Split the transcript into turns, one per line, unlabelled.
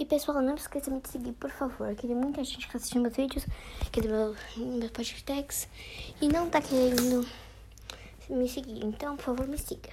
E pessoal, não esqueça de me seguir, por favor. Que tem muita gente que tá assiste meus vídeos, que é tem meu, meus podcasts e não tá querendo me seguir. Então, por favor, me siga.